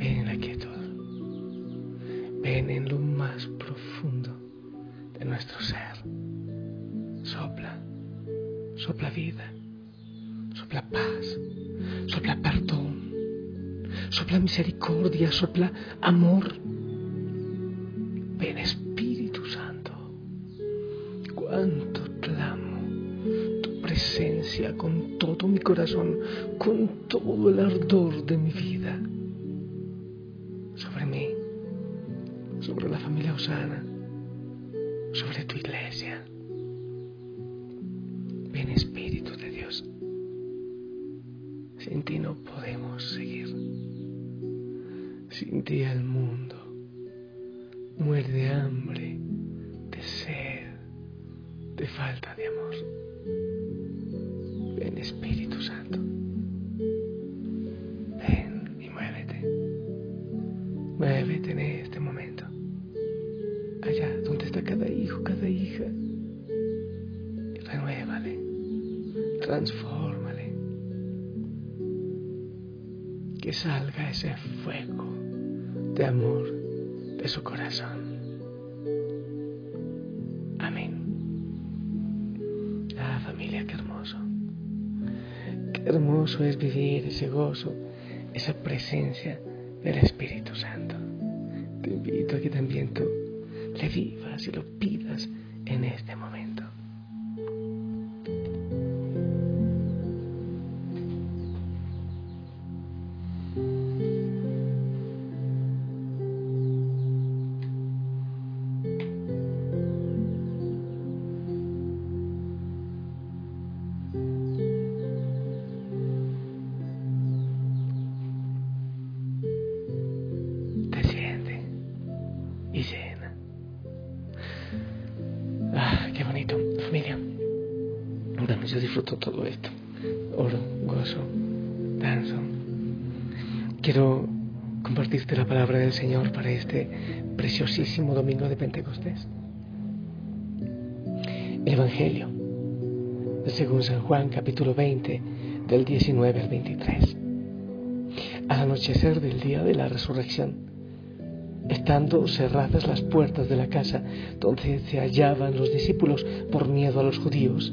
Ven en la quietud. Ven en lo más profundo de nuestro ser. Sopla. Sopla vida. Sopla paz. Sopla perdón. Sopla misericordia. Sopla amor. Ven Espíritu Santo cuánto clamo tu presencia con todo mi corazón, con todo el ardor de mi vida, sobre la familia Osana, sobre tu iglesia. Ven Espíritu de Dios. Sin ti no podemos seguir. Sin ti el mundo muere de hambre, de sed de falta de amor. Transfórmale. Que salga ese fuego de amor de su corazón. familia, qué hermoso. Qué hermoso es vivir ese gozo, esa presencia del Espíritu Santo. Te invito a que también tú le vivas y lo pidas en este momento. Yo disfruto todo esto. Oro, gozo, danzo. Quiero compartirte la palabra del Señor para este preciosísimo domingo de Pentecostés. El Evangelio, según San Juan capítulo 20, del 19 al 23. Al anochecer del día de la resurrección, estando cerradas las puertas de la casa donde se hallaban los discípulos por miedo a los judíos,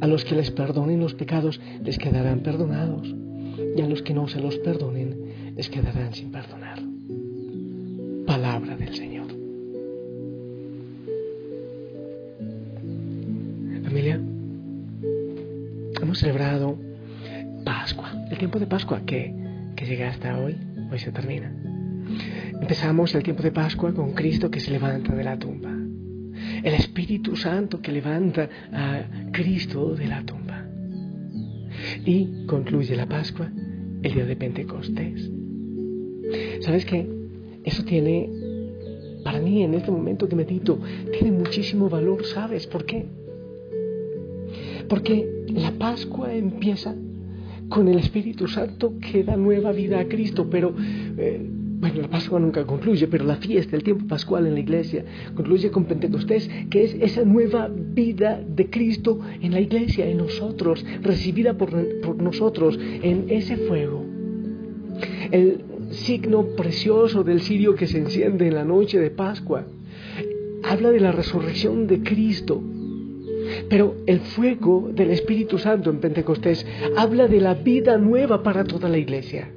A los que les perdonen los pecados les quedarán perdonados, y a los que no se los perdonen les quedarán sin perdonar. Palabra del Señor. Familia, hemos celebrado Pascua, el tiempo de Pascua que, que llega hasta hoy, hoy se termina. Empezamos el tiempo de Pascua con Cristo que se levanta de la tumba el Espíritu Santo que levanta a Cristo de la tumba. Y concluye la Pascua el día de Pentecostés. ¿Sabes qué? Eso tiene, para mí en este momento que medito, tiene muchísimo valor, ¿sabes por qué? Porque la Pascua empieza con el Espíritu Santo que da nueva vida a Cristo, pero eh, bueno, la Pascua nunca concluye, pero la fiesta, el tiempo pascual en la iglesia, concluye con Pentecostés, que es esa nueva vida de Cristo en la iglesia, en nosotros, recibida por, por nosotros en ese fuego. El signo precioso del cirio que se enciende en la noche de Pascua habla de la resurrección de Cristo. Pero el fuego del Espíritu Santo en Pentecostés habla de la vida nueva para toda la iglesia.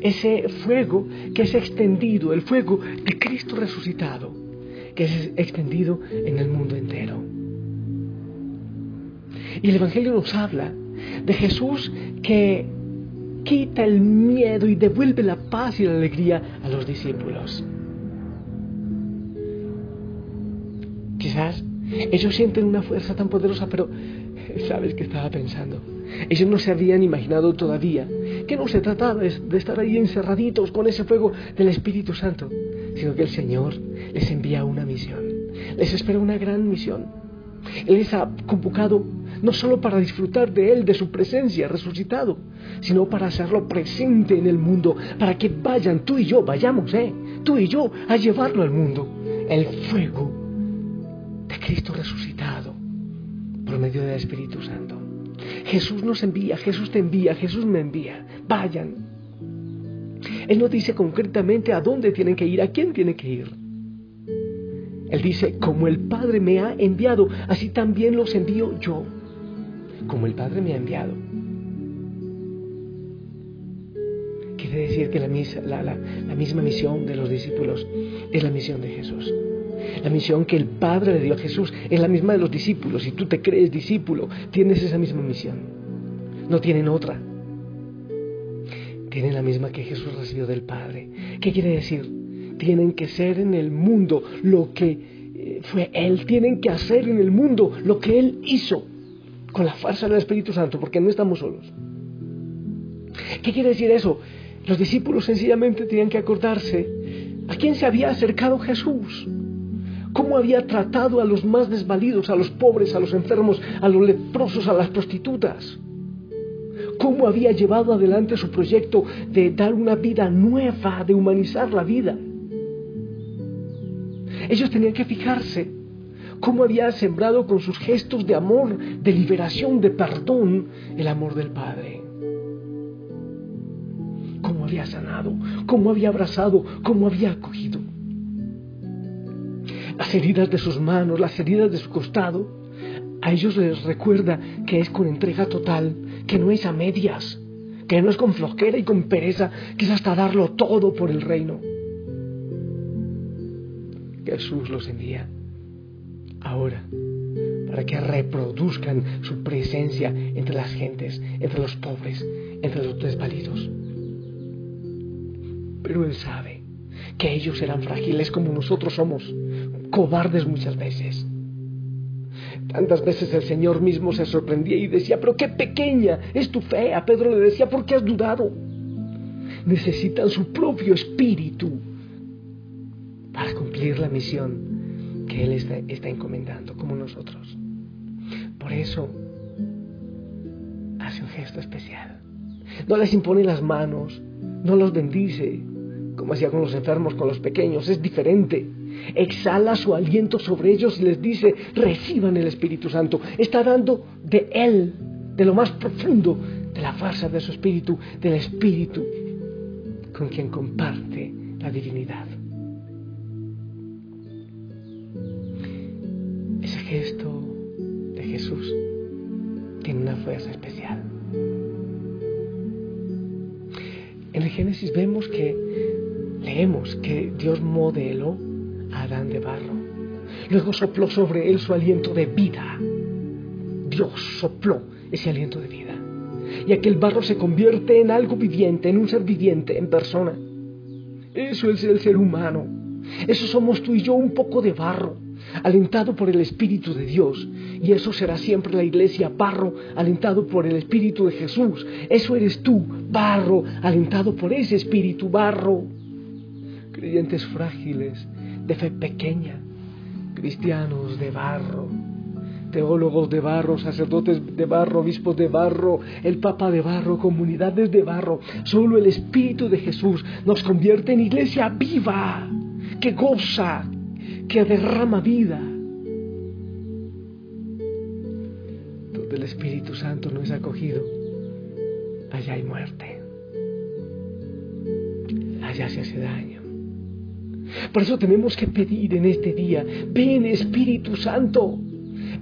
Ese fuego que es extendido, el fuego de Cristo resucitado, que es extendido en el mundo entero. Y el Evangelio nos habla de Jesús que quita el miedo y devuelve la paz y la alegría a los discípulos. Quizás ellos sienten una fuerza tan poderosa, pero ¿sabes qué estaba pensando? Ellos no se habían imaginado todavía que no se trataba de estar ahí encerraditos con ese fuego del Espíritu Santo, sino que el Señor les envía una misión, les espera una gran misión. Él les ha convocado no solo para disfrutar de Él, de su presencia resucitado, sino para hacerlo presente en el mundo, para que vayan tú y yo, vayamos, ¿eh? Tú y yo a llevarlo al mundo, el fuego de Cristo resucitado por medio del Espíritu Santo. Jesús nos envía, Jesús te envía, Jesús me envía. Vayan. Él no dice concretamente a dónde tienen que ir, a quién tienen que ir. Él dice, como el Padre me ha enviado, así también los envío yo. Como el Padre me ha enviado. Quiere decir que la, la misma misión de los discípulos es la misión de Jesús. La misión que el Padre le dio a Jesús es la misma de los discípulos. Si tú te crees discípulo, tienes esa misma misión. No tienen otra. Tienen la misma que Jesús recibió del Padre. ¿Qué quiere decir? Tienen que ser en el mundo lo que eh, fue Él. Tienen que hacer en el mundo lo que Él hizo con la fuerza del Espíritu Santo, porque no estamos solos. ¿Qué quiere decir eso? Los discípulos sencillamente tenían que acordarse a quién se había acercado Jesús cómo había tratado a los más desvalidos, a los pobres, a los enfermos, a los leprosos, a las prostitutas, cómo había llevado adelante su proyecto de dar una vida nueva, de humanizar la vida. Ellos tenían que fijarse cómo había sembrado con sus gestos de amor, de liberación, de perdón, el amor del Padre. Cómo había sanado, cómo había abrazado, cómo había acogido las heridas de sus manos, las heridas de su costado, a ellos les recuerda que es con entrega total, que no es a medias, que no es con flojera y con pereza, que es hasta darlo todo por el reino. Jesús los envía ahora para que reproduzcan su presencia entre las gentes, entre los pobres, entre los desvalidos. Pero Él sabe que ellos eran frágiles como nosotros somos, cobardes muchas veces. Tantas veces el Señor mismo se sorprendía y decía, pero qué pequeña es tu fe. A Pedro le decía, ¿por qué has dudado? Necesitan su propio espíritu para cumplir la misión que Él está, está encomendando, como nosotros. Por eso hace un gesto especial. No les impone las manos, no los bendice, como hacía con los enfermos, con los pequeños, es diferente. Exhala su aliento sobre ellos y les dice, reciban el Espíritu Santo. Está dando de Él, de lo más profundo, de la fuerza de su Espíritu, del Espíritu con quien comparte la divinidad. Ese gesto de Jesús tiene una fuerza especial. En el Génesis vemos que leemos que Dios modeló De barro. Luego sopló sobre él su aliento de vida. Dios sopló ese aliento de vida. Y aquel barro se convierte en algo viviente, en un ser viviente, en persona. Eso es el ser humano. Eso somos tú y yo, un poco de barro, alentado por el Espíritu de Dios. Y eso será siempre la iglesia, barro, alentado por el Espíritu de Jesús. Eso eres tú, barro, alentado por ese Espíritu, barro creyentes frágiles, de fe pequeña, cristianos de barro, teólogos de barro, sacerdotes de barro, obispos de barro, el Papa de barro, comunidades de barro. Solo el Espíritu de Jesús nos convierte en iglesia viva, que goza, que derrama vida. Donde el Espíritu Santo no es acogido, allá hay muerte. Allá se hace daño. Por eso tenemos que pedir en este día, ven Espíritu Santo,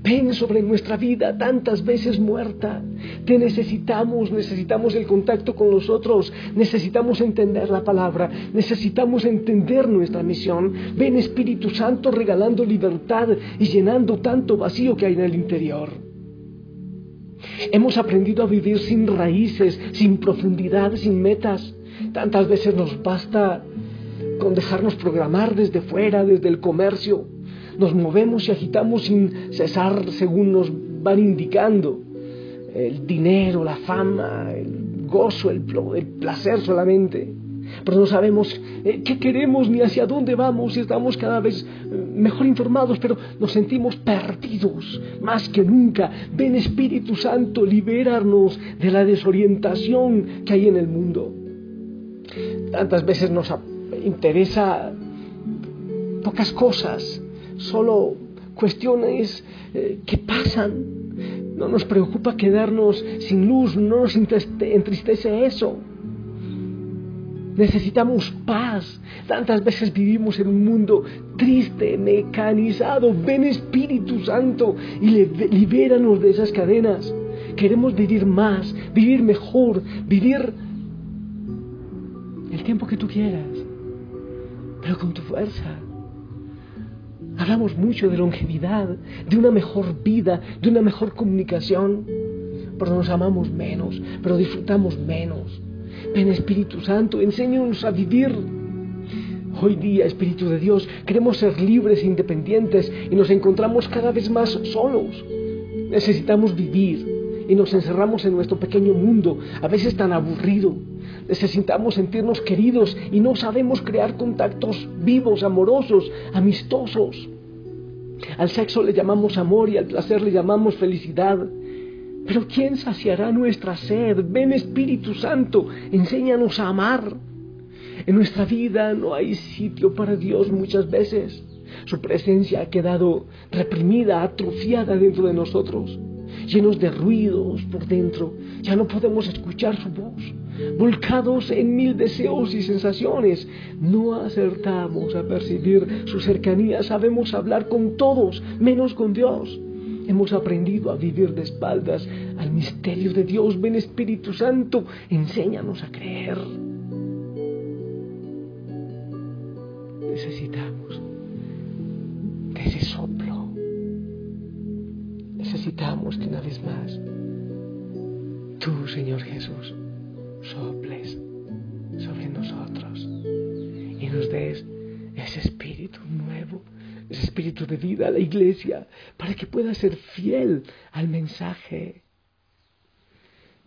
Ven sobre nuestra vida tantas veces muerta. Te necesitamos, necesitamos el contacto con nosotros, necesitamos entender la palabra, necesitamos entender nuestra misión. Ven Espíritu Santo regalando libertad y llenando tanto vacío que hay en el interior. Hemos aprendido a vivir sin raíces, sin profundidad, sin metas. Tantas veces nos basta con dejarnos programar desde fuera, desde el comercio. Nos movemos y agitamos sin cesar según nos van indicando. El dinero, la fama, el gozo, el, placer solamente. Pero no sabemos eh, qué queremos ni hacia dónde vamos y estamos cada vez eh, mejor informados, pero nos sentimos perdidos más que nunca. Ven Espíritu Santo, liberarnos de la desorientación que hay en el mundo. Tantas veces nos interesa pocas cosas, solo cuestiones eh, que pasan. No nos preocupa quedarnos sin luz, no nos entristece eso. Necesitamos paz. Tantas veces vivimos en un mundo triste, mecanizado. Ven Espíritu Santo y libéranos de esas cadenas. Queremos vivir más, vivir mejor, vivir el tiempo que tú quieras pero con tu fuerza. Hablamos mucho de longevidad, de una mejor vida, de una mejor comunicación, pero nos amamos menos, pero disfrutamos menos. Ven Espíritu Santo, enséñanos a vivir. Hoy día, Espíritu de Dios, queremos ser libres e independientes y nos encontramos cada vez más solos. Necesitamos vivir y nos encerramos en nuestro pequeño mundo, a veces tan aburrido, necesitamos sentirnos queridos y no sabemos crear contactos vivos, amorosos, amistosos. Al sexo le llamamos amor y al placer le llamamos felicidad. Pero ¿quién saciará nuestra sed? Ven Espíritu Santo, enséñanos a amar. En nuestra vida no hay sitio para Dios muchas veces. Su presencia ha quedado reprimida, atrofiada dentro de nosotros, llenos de ruidos por dentro. Ya no podemos escuchar su voz volcados en mil deseos y sensaciones. No acertamos a percibir su cercanía, sabemos hablar con todos, menos con Dios. Hemos aprendido a vivir de espaldas al misterio de Dios. Ven Espíritu Santo, enséñanos a creer. Necesitamos de ese soplo. Necesitamos que una vez más, tú, Señor Jesús, soples sobre nosotros y nos des ese espíritu nuevo, ese espíritu de vida a la iglesia, para que pueda ser fiel al mensaje.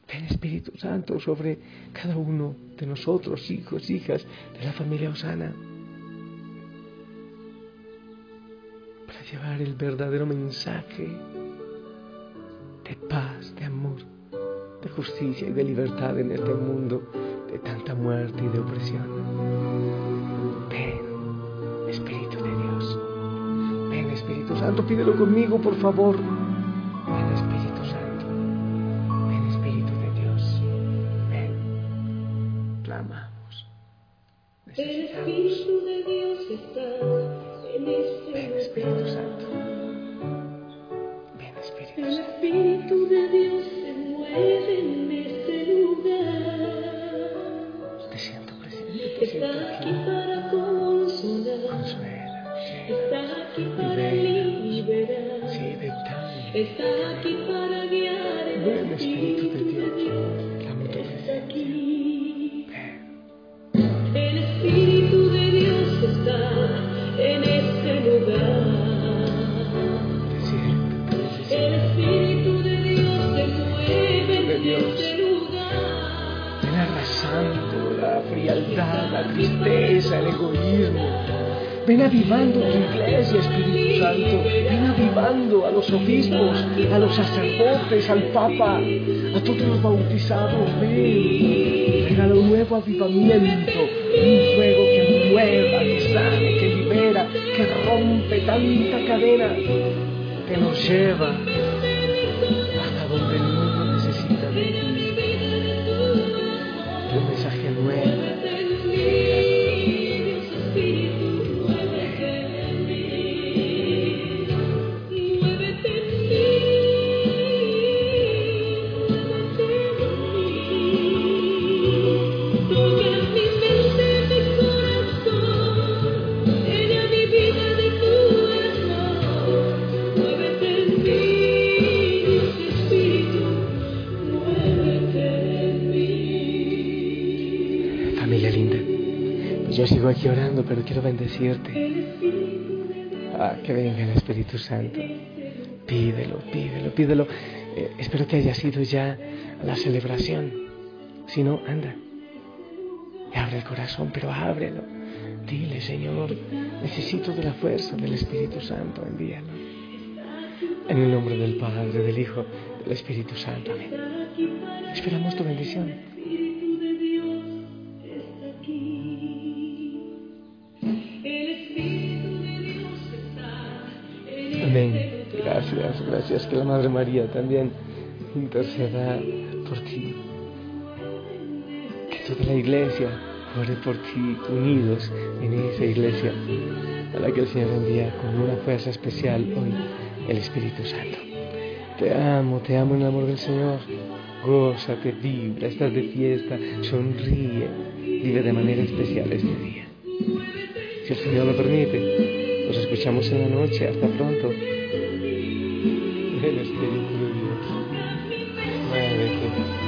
Ven Espíritu Santo sobre cada uno de nosotros, hijos, hijas de la familia Osana, para llevar el verdadero mensaje de paz, de amor de justicia y de libertad en este mundo de tanta muerte y de opresión. Ven, Espíritu de Dios. Ven, Espíritu Santo, pídelo conmigo, por favor. Ven, Espíritu Santo. Ven, Espíritu de Dios. Ven. Clamamos. El Espíritu de Dios está en este Ven, Espíritu Santo. Ven avivando tu iglesia, Espíritu Santo. Ven avivando a los obispos, a los sacerdotes, al Papa, a todos los bautizados. Ven. Regala un nuevo avivamiento, un fuego que mueva, que sane, que libera, que rompe tanta cadena, que nos lleva aquí orando, pero quiero bendecirte. Ah, que venga el Espíritu Santo. Pídelo, pídelo, pídelo. Eh, espero que haya sido ya la celebración. Si no, anda. Abre el corazón, pero ábrelo. Dile, Señor, necesito de la fuerza del Espíritu Santo, envíalo. En el nombre del Padre, del Hijo, del Espíritu Santo. Amén. Esperamos tu bendición. Gracias. Que la Madre María también interceda por ti. Que toda la iglesia ore por ti, unidos en esa iglesia a la que el Señor envía con una fuerza especial hoy el Espíritu Santo. Te amo, te amo en el amor del Señor. Gózate, vibra, estás de fiesta, sonríe, vive de manera especial este día. Si el Señor lo permite, nos escuchamos en la noche. Hasta pronto. El Espíritu de Dios. Muévete. El Espíritu